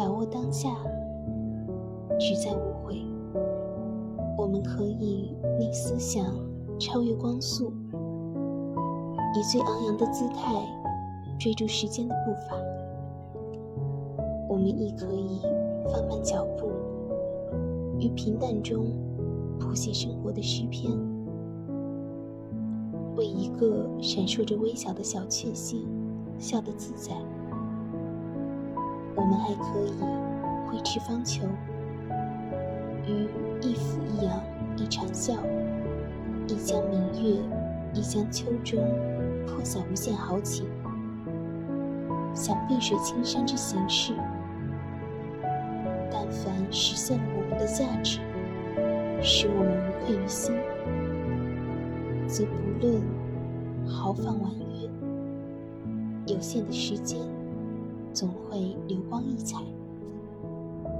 把握当下，只在无悔。我们可以令思想超越光速，以最昂扬的姿态追逐时间的步伐。我们亦可以放慢脚步，于平淡中谱写生活的诗篇，为一个闪烁着微小的小确幸笑得自在。我们还可以挥斥方遒，于一俯一仰一长啸，一江明月，一江秋中泼洒无限豪情，想碧水青山之形式。但凡实现了我们的价值，使我们无愧于心，则不论豪放婉约，有限的时间。总会流光溢彩。